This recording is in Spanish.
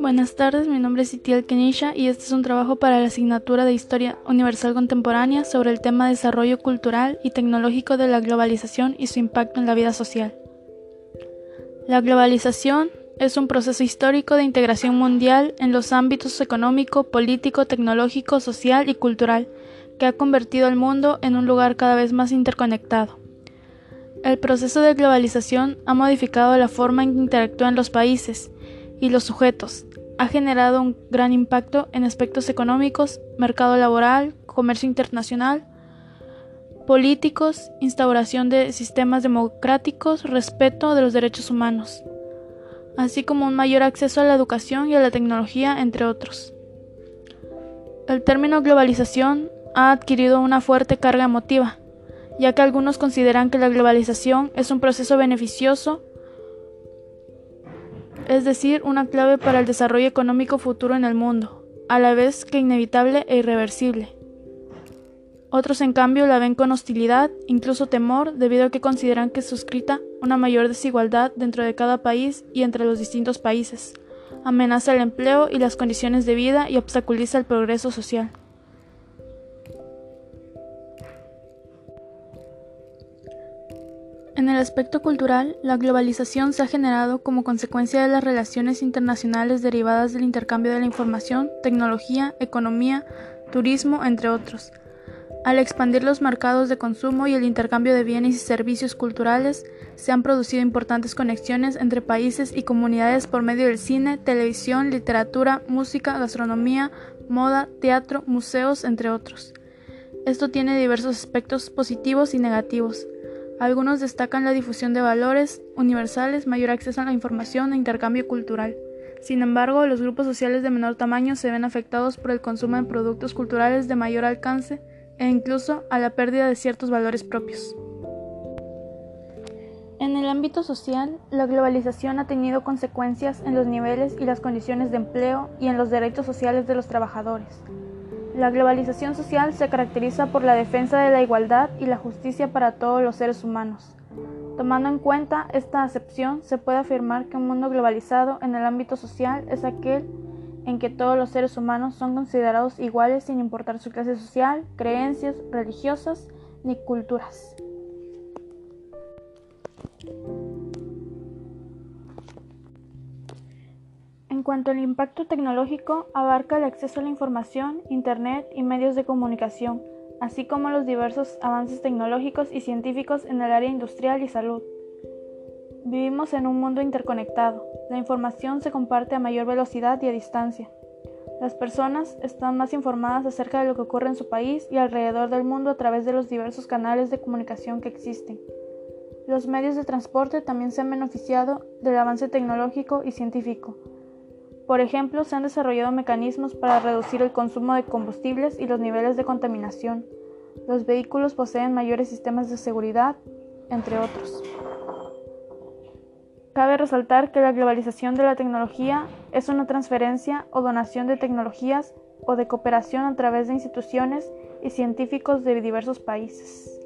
Buenas tardes, mi nombre es Itiel Kenisha y este es un trabajo para la asignatura de Historia Universal Contemporánea sobre el tema Desarrollo Cultural y Tecnológico de la Globalización y su impacto en la vida social. La globalización es un proceso histórico de integración mundial en los ámbitos económico, político, tecnológico, social y cultural, que ha convertido al mundo en un lugar cada vez más interconectado. El proceso de globalización ha modificado la forma en que interactúan los países y los sujetos, ha generado un gran impacto en aspectos económicos, mercado laboral, comercio internacional, políticos, instauración de sistemas democráticos, respeto de los derechos humanos, así como un mayor acceso a la educación y a la tecnología, entre otros. El término globalización ha adquirido una fuerte carga emotiva, ya que algunos consideran que la globalización es un proceso beneficioso es decir, una clave para el desarrollo económico futuro en el mundo, a la vez que inevitable e irreversible. Otros, en cambio, la ven con hostilidad, incluso temor, debido a que consideran que suscrita una mayor desigualdad dentro de cada país y entre los distintos países, amenaza el empleo y las condiciones de vida y obstaculiza el progreso social. En el aspecto cultural, la globalización se ha generado como consecuencia de las relaciones internacionales derivadas del intercambio de la información, tecnología, economía, turismo, entre otros. Al expandir los mercados de consumo y el intercambio de bienes y servicios culturales, se han producido importantes conexiones entre países y comunidades por medio del cine, televisión, literatura, música, gastronomía, moda, teatro, museos, entre otros. Esto tiene diversos aspectos positivos y negativos. Algunos destacan la difusión de valores universales, mayor acceso a la información e intercambio cultural. Sin embargo, los grupos sociales de menor tamaño se ven afectados por el consumo de productos culturales de mayor alcance e incluso a la pérdida de ciertos valores propios. En el ámbito social, la globalización ha tenido consecuencias en los niveles y las condiciones de empleo y en los derechos sociales de los trabajadores. La globalización social se caracteriza por la defensa de la igualdad y la justicia para todos los seres humanos. Tomando en cuenta esta acepción, se puede afirmar que un mundo globalizado en el ámbito social es aquel en que todos los seres humanos son considerados iguales sin importar su clase social, creencias religiosas ni culturas. Cuanto al impacto tecnológico, abarca el acceso a la información, Internet y medios de comunicación, así como los diversos avances tecnológicos y científicos en el área industrial y salud. Vivimos en un mundo interconectado. La información se comparte a mayor velocidad y a distancia. Las personas están más informadas acerca de lo que ocurre en su país y alrededor del mundo a través de los diversos canales de comunicación que existen. Los medios de transporte también se han beneficiado del avance tecnológico y científico por ejemplo, se han desarrollado mecanismos para reducir el consumo de combustibles y los niveles de contaminación. Los vehículos poseen mayores sistemas de seguridad, entre otros. Cabe resaltar que la globalización de la tecnología es una transferencia o donación de tecnologías o de cooperación a través de instituciones y científicos de diversos países.